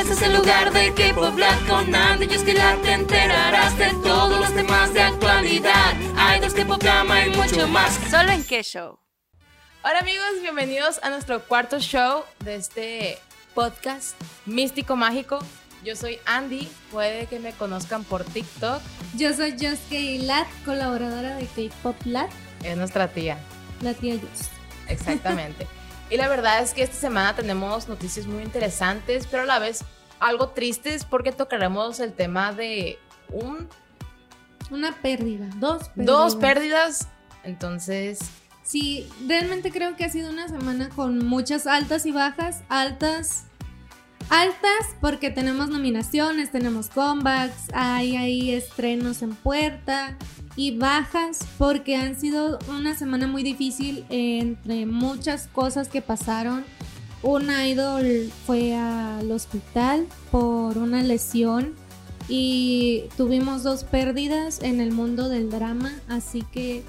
Este es el lugar de K-Pop con Andy y es que ya te enterarás de todos los temas de actualidad. Hay dos K-Pop drama y mucho más. Solo en qué show. Hola amigos, bienvenidos a nuestro cuarto show de este podcast místico mágico. Yo soy Andy, puede que me conozcan por TikTok. Yo soy Josuke Lat, colaboradora de K-Pop Lat. Es nuestra tía. La tía Jos. Exactamente. y la verdad es que esta semana tenemos noticias muy interesantes, pero a la vez algo tristes porque tocaremos el tema de un... Una pérdida, dos pérdidas. Dos pérdidas. Entonces, Sí, realmente creo que ha sido una semana con muchas altas y bajas. Altas, altas porque tenemos nominaciones, tenemos comebacks, hay ahí estrenos en puerta. Y bajas porque han sido una semana muy difícil entre muchas cosas que pasaron. Un idol fue al hospital por una lesión y tuvimos dos pérdidas en el mundo del drama, así que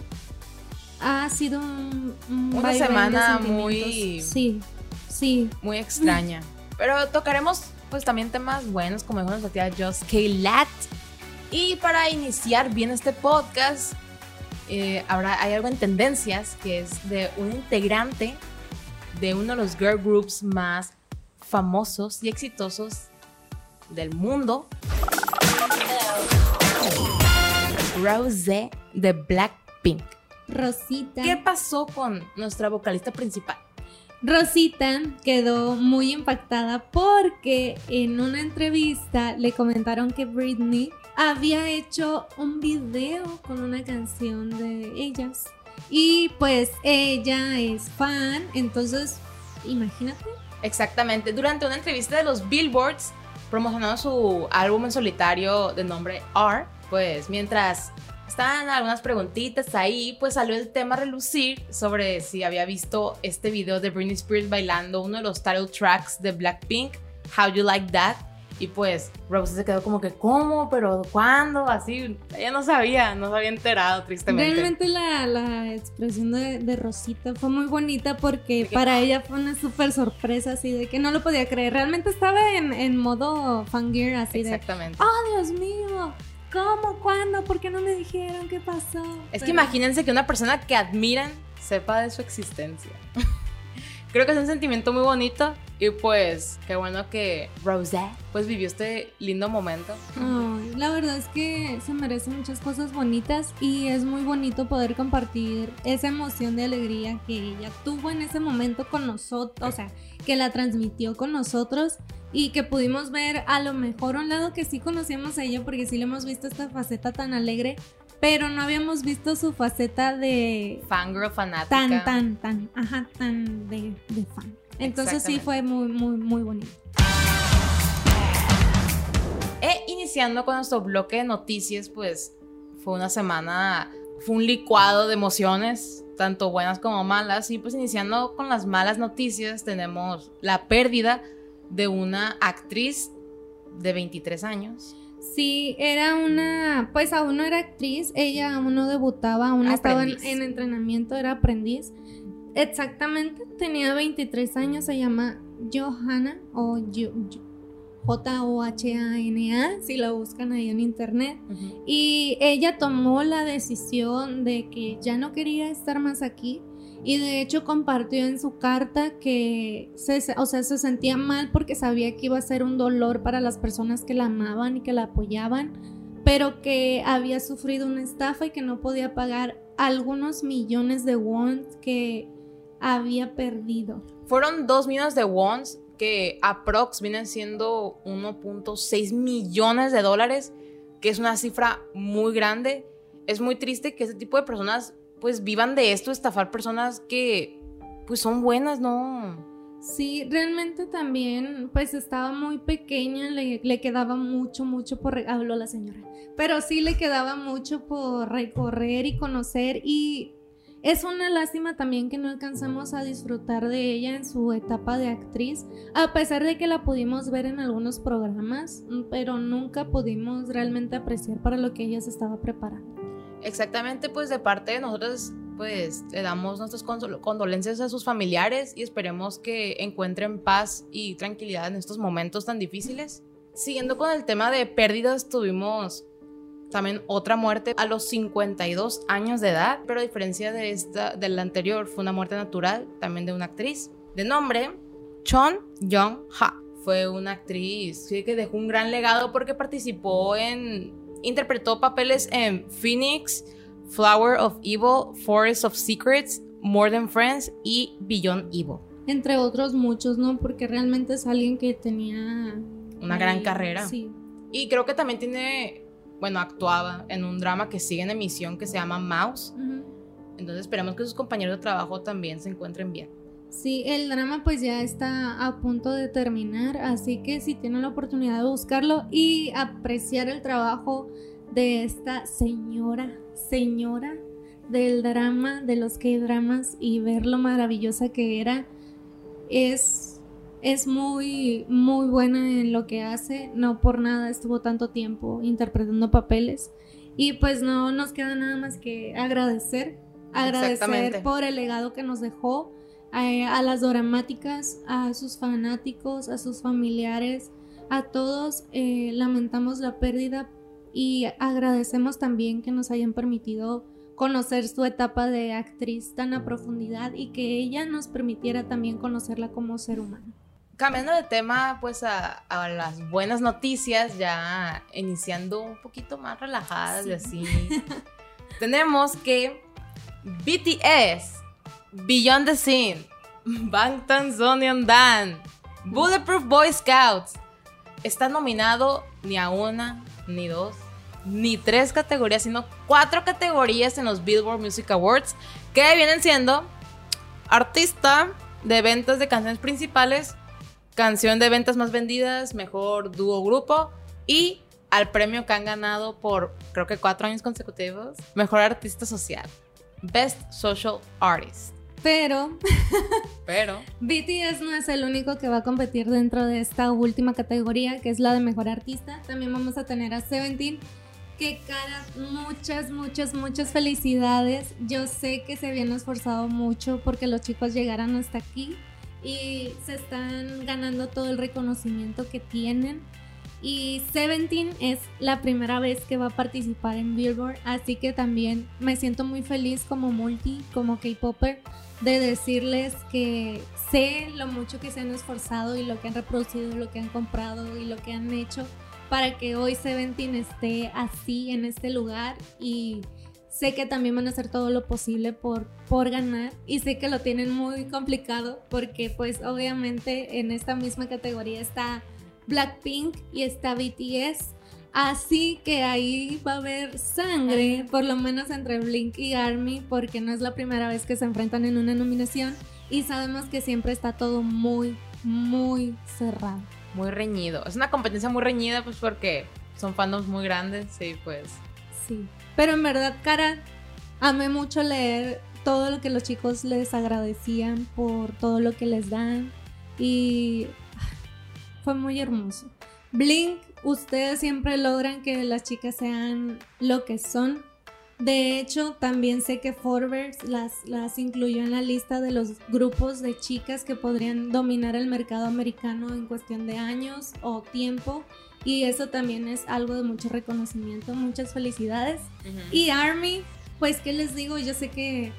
ha sido un, un Una semana muy- Sí, sí. muy extraña. Pero tocaremos pues también temas buenos como dijo nuestra tía Just K. Lat. Y para iniciar bien este podcast, eh, habrá, hay algo en tendencias que es de un integrante de uno de los girl groups más famosos y exitosos del mundo. Rose de Blackpink. Rosita. ¿Qué pasó con nuestra vocalista principal? Rosita quedó muy impactada porque en una entrevista le comentaron que Britney había hecho un video con una canción de ellas. Y pues ella es fan, entonces imagínate. Exactamente. Durante una entrevista de los Billboards, promocionando su álbum en solitario de nombre R, pues mientras estaban algunas preguntitas ahí, pues salió el tema a relucir sobre si había visto este video de Britney Spears bailando uno de los title tracks de Blackpink, How You Like That. Y pues Rose se quedó como que, ¿cómo? ¿Pero cuándo? Así, ella no sabía, no se había enterado, tristemente. Realmente la, la expresión de, de Rosita fue muy bonita porque que- para ella fue una súper sorpresa, así de que no lo podía creer. Realmente estaba en, en modo fangirl, así de, Exactamente. ¡Oh, Dios mío! ¿Cómo? ¿Cuándo? ¿Por qué no me dijeron qué pasó? Es que imagínense que una persona que admiran sepa de su existencia. Creo que es un sentimiento muy bonito y pues qué bueno que Rosé pues vivió este lindo momento. Ay, la verdad es que se merecen muchas cosas bonitas y es muy bonito poder compartir esa emoción de alegría que ella tuvo en ese momento con nosotros, o sea, que la transmitió con nosotros y que pudimos ver a lo mejor un lado que sí conocíamos a ella porque sí le hemos visto esta faceta tan alegre, pero no habíamos visto su faceta de Fangirl fanática. tan, tan, tan, ajá, tan de, de fan. Entonces sí fue muy, muy, muy bonito. E iniciando con nuestro bloque de noticias, pues fue una semana, fue un licuado de emociones, tanto buenas como malas. Y pues iniciando con las malas noticias, tenemos la pérdida de una actriz de 23 años. Sí, era una, pues aún no era actriz, ella aún no debutaba, aún estaba en, entrenamiento, era aprendiz. Exactamente, tenía 23 años, se llama Johanna o J-O-H-A-N-A, si la buscan ahí en internet. Y ella tomó la decisión de que ya no quería estar más aquí. Y de hecho compartió en su carta que se, o sea, se sentía mal porque sabía que iba a ser un dolor para las personas que la amaban y que la apoyaban, pero que había sufrido una estafa y que no podía pagar algunos millones de won que había perdido. Fueron 2 millones de wons que aprox vienen siendo 1.6 millones de dólares, que es una cifra muy grande. Es muy triste que ese tipo de personas pues vivan de esto, estafar personas que pues son buenas, ¿no? Sí, realmente también, pues estaba muy pequeña, le, le quedaba mucho, mucho por, habló la señora, pero sí le quedaba mucho por recorrer y conocer y es una lástima también que no alcanzamos a disfrutar de ella en su etapa de actriz, a pesar de que la pudimos ver en algunos programas, pero nunca pudimos realmente apreciar para lo que ella se estaba preparando. Exactamente, pues de parte de nosotros pues le damos nuestras condolencias a sus familiares y esperemos que encuentren paz y tranquilidad en estos momentos tan difíciles. Siguiendo con el tema de pérdidas, tuvimos también otra muerte a los 52 años de edad, pero a diferencia de esta, de la anterior, fue una muerte natural, también de una actriz de nombre Chon Young-ha. Fue una actriz que dejó un gran legado porque participó en, interpretó papeles en Phoenix, Flower of Evil, Forest of Secrets, More Than Friends y Beyond Evil. Entre otros muchos, ¿no? Porque realmente es alguien que tenía... Una gran carrera. Sí. Y creo que también tiene, bueno, actuaba en un drama que sigue en emisión que se llama Mouse. Entonces esperemos que sus compañeros de trabajo también se encuentren bien. Sí, el drama pues ya está a punto de terminar, así que si tienen la oportunidad de buscarlo y apreciar el trabajo de esta señora, señora del drama, de los K-dramas y ver lo maravillosa que era, es, es muy, muy buena en lo que hace, no por nada estuvo tanto tiempo interpretando papeles. Y pues no nos queda nada más que agradecer, agradecer por el legado que nos dejó eh, a, las dramáticas, a sus fanáticos, a sus familiares, a todos. eh, lamentamos la pérdida y agradecemos también que nos hayan permitido conocer su etapa de actriz tan a profundidad y que ella nos permitiera también conocerla como ser humano. Cambiando de tema, pues a, a las buenas noticias, ya iniciando un poquito más relajadas y así. tenemos que BTS, Beyond the Scene, Bangtan Dan, Bulletproof Boy Scouts, está nominado ni a una, ni dos, ni tres categorías, sino cuatro categorías en los Billboard Music Awards, que vienen siendo artista de ventas de canciones principales, canción de ventas más vendidas, mejor dúo grupo y al premio que han ganado por creo que cuatro años consecutivos, mejor artista social, Best Social Artist. Pero Pero BTS no es el único que va a competir dentro de esta última categoría, que es la de mejor artista. También vamos a tener a Seventeen. Que cara, muchas, muchas, muchas felicidades. Yo sé que se habían esforzado mucho porque los chicos llegaran hasta aquí y se están ganando todo el reconocimiento que tienen. Y Seventeen es la primera vez que va a participar en Billboard, así que también me siento muy feliz como multi, como K-Popper, de decirles que sé lo mucho que se han esforzado y lo que han reproducido, lo que han comprado y lo que han hecho para que hoy Seventeen esté así en este lugar. Y sé que también van a hacer todo lo posible por, por ganar y sé que lo tienen muy complicado porque pues obviamente en esta misma categoría está Blackpink y está BTS. Así que ahí va a haber sangre, por lo menos entre Blink y Army, porque no es la primera vez que se enfrentan en una nominación y sabemos que siempre está todo muy, muy cerrado. muy reñido. Es una competencia muy reñida pues porque son fandoms muy grandes y pues Sí. Pero en verdad, cara, amé mucho leer todo lo que los chicos les agradecían por todo lo que les dan y fue muy hermoso. Blink, ustedes siempre logran que las chicas sean lo que son. De hecho, también sé que Forbes las, las incluyó en la lista de los grupos de chicas que podrían dominar el mercado americano en cuestión de años o tiempo. Y eso también es algo de mucho reconocimiento. Muchas felicidades. Y Army, pues, ¿qué les digo? Yo sé que,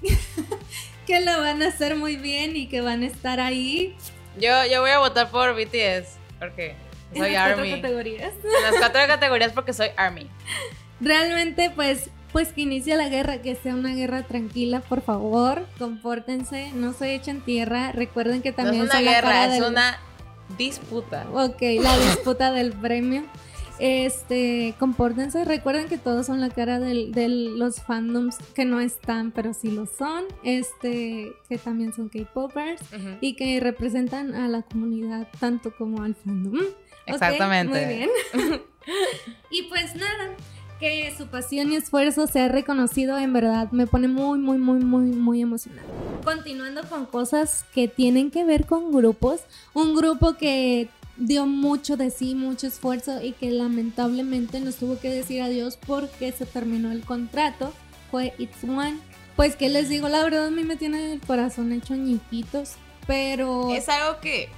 que lo van a hacer muy bien y que van a estar ahí. Yo, yo voy a votar por BTS porque en soy las cuatro Army. categorías. En las cuatro categorías porque soy Army. Realmente, pues, pues que inicie la guerra, que sea una guerra tranquila, por favor, compórtense, no se echen tierra, recuerden que No también es una guerra, es del- una disputa. Ok, la disputa del premio. Este, compórtense, recuerden que todos son la cara de los fandoms que no están, pero sí lo son. Este, que también son K-popers y que representan a la comunidad tanto como al fandom. Exactamente. muy bien. y pues nada, que su pasión y esfuerzo sea reconocido en verdad me pone muy, muy, muy, muy, muy emocionada. Continuando con cosas que tienen que ver con grupos, un grupo que dio mucho de sí, mucho esfuerzo y que lamentablemente nos tuvo que decir adiós porque se terminó el contrato fue It's One Pues que les digo, la verdad a mí me tiene el corazón hecho ñiquitos, pero Es algo que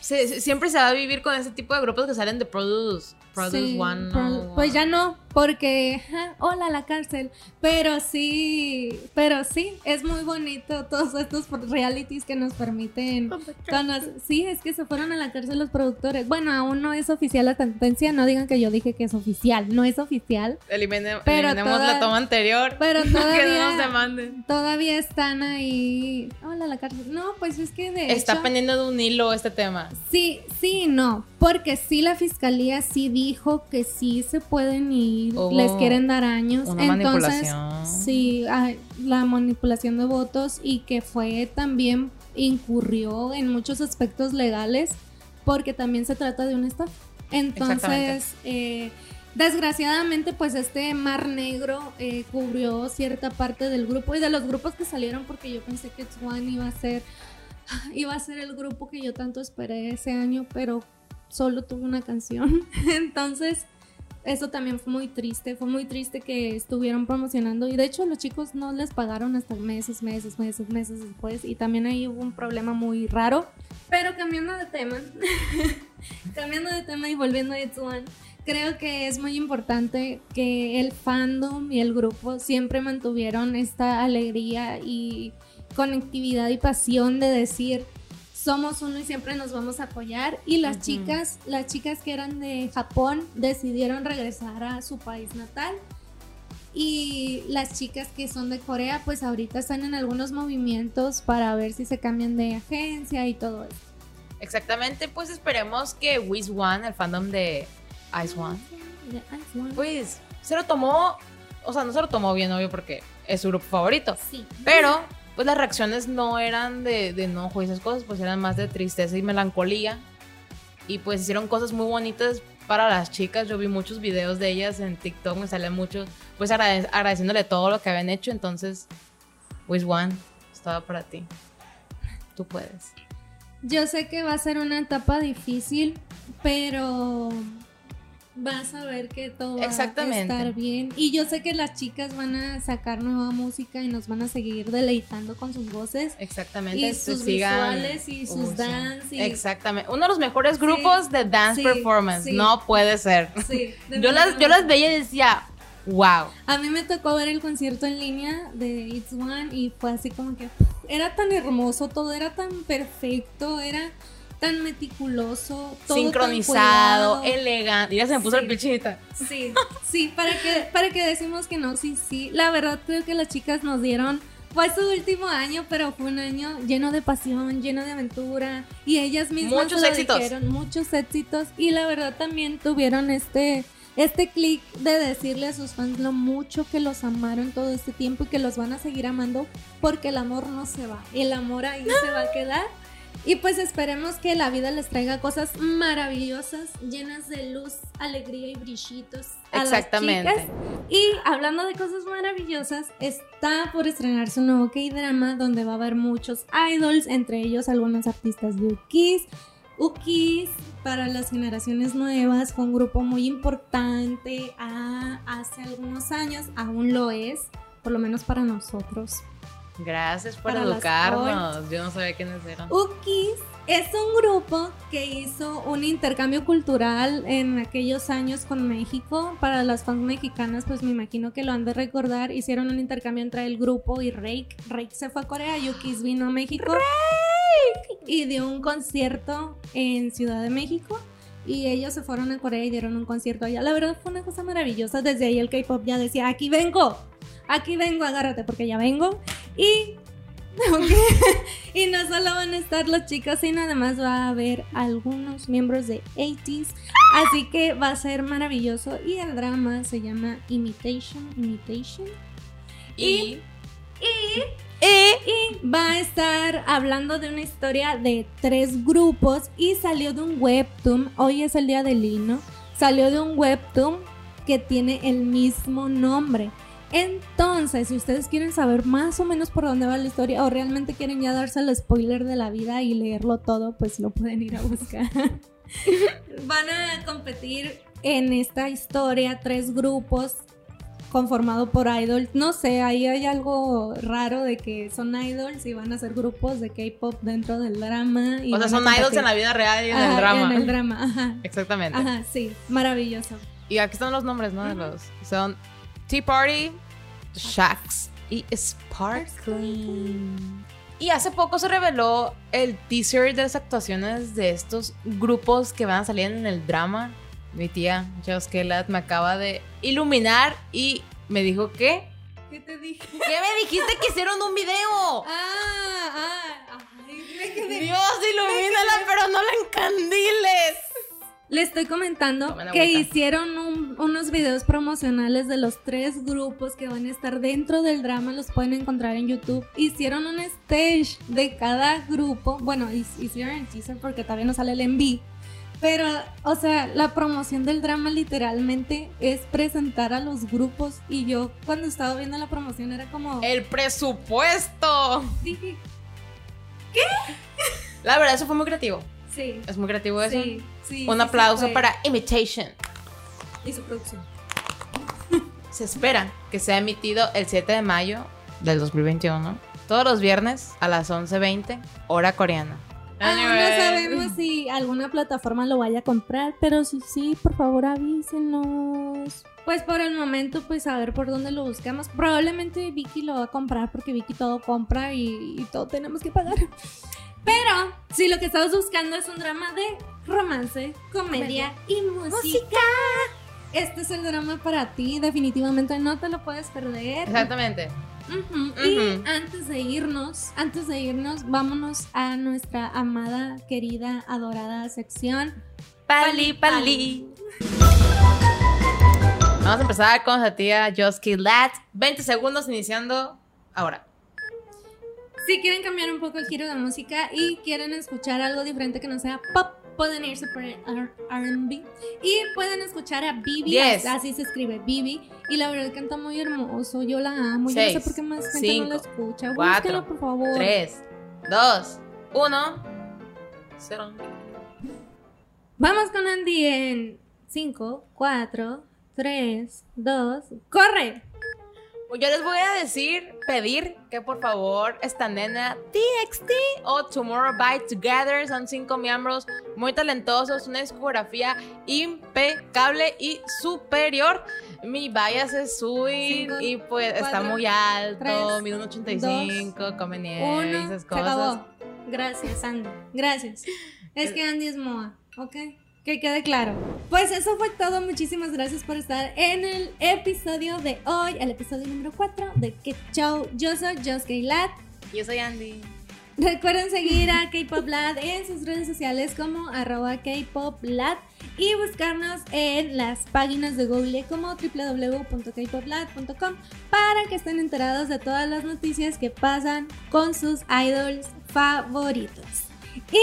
se- siempre se va a vivir con ese tipo de grupos que salen de Produce, Produce Sí, One. pro- ¿no? Pues ya no, porque ja, hola la cárcel. Pero sí, pero sí, es muy bonito todos estos realities que nos permiten conocer. Sí, es que se fueron a la cárcel los productores. Bueno, aún no es oficial la sentencia, no digan que yo dije que es oficial, no es oficial. Elimine- Pero eliminemos toda- la toma anterior. Pero que no nos todavía, demanden. todavía están ahí. Hola la cárcel. No, pues es que de Está hecho, pendiendo de un hilo este tema. Sí, sí, no. Porque sí, la fiscalía sí dijo que sí se pueden ir, Hubo les quieren dar años. una Entonces, manipulación. sí, la manipulación de votos y que fue también incurrió en muchos aspectos legales porque también se trata de un estafa. Entonces, eh, desgraciadamente, pues este mar negro eh, cubrió cierta parte del grupo y de los grupos que salieron porque yo pensé que One iba a ser iba a ser el grupo que yo tanto esperé ese año, pero solo tuve una canción. Entonces, eso también fue muy triste. Fue muy triste que estuvieron promocionando. Y de hecho, los chicos no les pagaron hasta meses, meses, meses, meses después. Y también ahí hubo un problema muy raro. Pero cambiando de tema, cambiando de tema y volviendo a It's One, creo que es muy importante que el fandom y el grupo siempre mantuvieron esta alegría y conectividad y pasión de decir somos uno y siempre nos vamos a apoyar. Y las chicas las chicas que eran de Japón decidieron regresar a su país natal. Y las chicas que son de Corea pues ahorita están en algunos movimientos para ver si se cambian de agencia y todo eso. Exactamente, pues esperemos que Wiz One, el fandom de Ice One, De Ice One. pues se lo tomó, o sea, no se lo tomó bien, obvio, porque es su grupo favorito. sí. Pero, pues las reacciones no eran de, de enojo y esas cosas, pues eran más de tristeza y melancolía. Y pues hicieron cosas muy bonitas para las chicas. Yo vi muchos videos de ellas en TikTok, me salen muchos, pues agrade- agradeciéndole todo lo que habían hecho. Entonces, Wiz One, estaba para ti. Tú puedes. Yo sé que va a ser una etapa difícil, pero vas a ver que todo va a estar bien. Y yo sé que las chicas van a sacar nueva música y nos van a seguir deleitando con sus voces. Exactamente. Y sus sigan- visuales y sus dance y- Exactamente. Uno de los mejores grupos de dance sí, performance. sí. No puede ser. Sí, Yo las, yo las veía y decía, wow. A mí me tocó ver el concierto en línea de It's One y fue así como que era tan hermoso, todo era tan perfecto, era tan meticuloso, todo Sincronizado, elegante. Ya se me puso Sí. el pichita. Sí, sí, para que, para que decimos que no, sí, sí. La verdad creo que las chicas nos dieron, fue su último año, pero fue un año lleno de pasión, lleno de aventura. Y ellas mismas Muchos éxitos. dijeron, muchos éxitos. Y la verdad también tuvieron este, este clic de decirle a sus fans lo mucho que los amaron todo este tiempo y que los van a seguir amando porque el amor no se va. El amor ahí se va a quedar. Y pues esperemos que la vida les traiga cosas maravillosas, llenas de luz, alegría y brillitos. A Exactamente. Las chicas. Y hablando de cosas maravillosas, está por estrenarse un nuevo K-drama donde va a haber muchos idols, entre ellos algunos artistas de Ukis. Ukis para las generaciones nuevas fue un grupo muy importante ah, hace algunos años, aún lo es, por lo menos para nosotros. Gracias por educarnos. Yo no sabía quiénes eran. Ukis es un grupo que hizo un intercambio cultural en aquellos años con México. Para las fans mexicanas, pues me imagino que lo han de recordar. Hicieron un intercambio entre el grupo y Rake. Rake se fue a Corea y Ukis vino a México. Y dio un concierto en Ciudad de México. Y ellos se fueron a Corea y dieron un concierto allá. La verdad fue una cosa maravillosa. Desde ahí el K-pop ya decía: aquí vengo, aquí vengo, agárrate porque ya vengo. Y y no solo van a estar los chicos, sino además va a haber algunos miembros de 80s. Así que va a ser maravilloso. Y el drama se llama Imitation. Imitation. Y, Y va a estar hablando de una historia de tres grupos. Y salió de un webtoon. Hoy es el día del himno. Salió de un webtoon que tiene el mismo nombre. Entonces, si ustedes quieren saber más o menos por dónde va la historia o realmente quieren ya darse el spoiler de la vida y leerlo todo, pues lo pueden ir a buscar. Van a competir en esta historia tres grupos conformado por idols. No sé, ahí hay algo raro de que son idols y van a ser grupos de K-pop dentro del drama. Y o sea, son idols en la vida real y en Ajá, el drama. En el drama, ajá. Exactamente. Ajá, sí, maravilloso. Y aquí están los nombres, ¿no? De los. Son Tea Party, Shax y Sparkling. Y hace poco se reveló el teaser de las actuaciones de estos grupos que van a salir en el drama. Mi tía, Joss Kelat, me acaba de iluminar y me dijo que. ¿Qué te dije? ¿Qué me dijiste que hicieron un video? Ah, ah, ay, me quedé- Dios, ilumínala, pero no la encandiles. Le estoy comentando que hicieron un- unos videos promocionales de los tres grupos que van a estar dentro del drama, los pueden encontrar en YouTube. Hicieron un stage de cada grupo, bueno, hicieron el teaser porque todavía no sale el MV, pero, o sea, la promoción del drama literalmente es presentar a los grupos y yo cuando estaba viendo la promoción era como, El presupuesto. dije, La verdad, eso fue muy creativo. sí, Es muy creativo eso. sí, sí. Un sí, aplauso para Imitation. Y su producción. Se espera que sea emitido el 7 de mayo del 2021, todos los viernes a las 11.20, hora coreana. Aún no sabemos si alguna plataforma lo vaya a comprar, pero si sí, por favor avísenos. Pues por el momento, pues a ver por dónde lo buscamos. Probablemente Vicky lo va a comprar porque Vicky todo compra y, y todo tenemos que pagar. Pero si lo que estamos buscando es un drama de romance, comedia y música. Este es el drama para ti, definitivamente no te lo puedes perder. Exactamente. Y antes de irnos, antes de irnos, vámonos a nuestra amada, querida, adorada sección. Pali, pali. Vamos a empezar con la tía Josky Lat. 20 segundos iniciando ahora. Si quieren cambiar un poco el giro de música y quieren escuchar algo diferente que no sea pop, pueden irse por el R- R&B y pueden escuchar a Bibi, Diez. así se escribe Bibi y la verdad canta muy hermoso, yo la amo, yo no sé por qué más gente cinco, no la escucha, cuatro, por favor. 3, 2, 1, 0. Vamos con Andy en 5, 4, 3, 2, ¡corre! Yo les voy a decir, pedir que por favor esta nena TXT o Tomorrow by Together son cinco miembros muy talentosos, una discografía impecable y superior. Mi bias es sweet Cinco, y pues está muy alto, mide un 85, come nieve esas se cosas. acabó. Gracias, Andy. Gracias. Es que Andy es Moa, ¿ok? Que quede claro. Pues eso fue todo. Muchísimas gracias por estar en el episodio de hoy, el episodio número 4 de Que Show. Yo soy Jos Lat. Yo soy Andy. Recuerden seguir a K-Pop Lad en sus redes sociales como arroba K-Pop Lad y buscarnos en las páginas de Google como www.kpoplad.com para que estén enterados de todas las noticias que pasan con sus idols favoritos. Y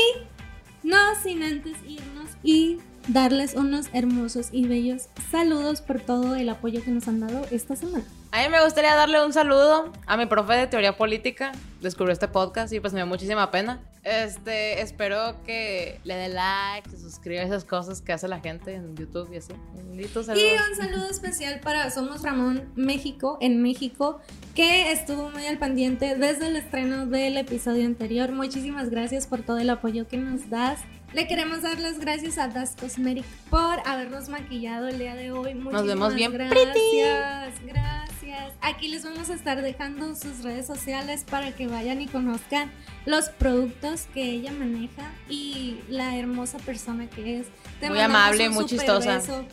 no sin antes irnos y darles unos hermosos y bellos saludos por todo el apoyo que nos han dado esta semana. A mí me gustaría darle un saludo a mi profe de teoría política. Descubrió este podcast y pues me dio muchísima pena. Este, espero que le dé like, se suscriba a esas cosas que hace la gente en YouTube y así. Bendito saludo. Y un saludo especial para Somos Ramón México, en México, que estuvo muy al pendiente desde el estreno del episodio anterior. Muchísimas gracias por todo el apoyo que nos das. Le queremos dar las gracias a Das Cosmetic por habernos maquillado el día de hoy. Muchísimas vemos bien gracias. Gracias. Aquí les vamos a estar dejando sus redes sociales para que vayan y conozcan los productos que ella maneja y la hermosa persona que es. Te Muy amable, muy chistosa. beso.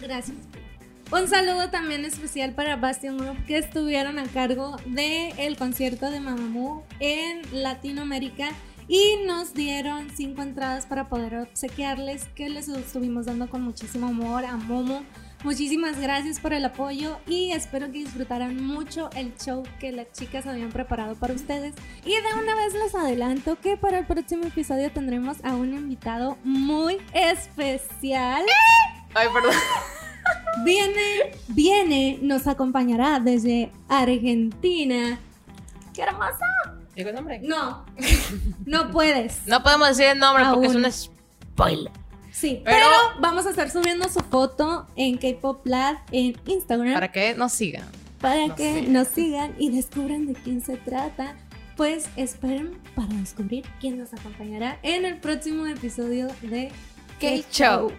Gracias. Un saludo también especial para Bastion Group que estuvieron a cargo del el concierto de Mamamoo en Latinoamérica y nos dieron cinco entradas para poder obsequiarles que les estuvimos dando con muchísimo amor a Momo. Muchísimas gracias por el apoyo y espero que disfrutaran mucho el show que las chicas habían preparado para ustedes. Y de una vez les adelanto que para el próximo episodio tendremos a un invitado muy especial. Ay, perdón. Viene, viene, nos acompañará desde Argentina. ¡Qué hermosa! ¿Digo el nombre? No, no puedes. No podemos decir el nombre porque es un spoiler. Sí, Pero- pero, vamos a estar subiendo su foto en K-Pop Lab en Instagram Para que nos sigan. para nos que sigan. nos sigan y descubran de quién se trata. Pues esperen para descubrir quién nos acompañará en el próximo episodio de K-Show.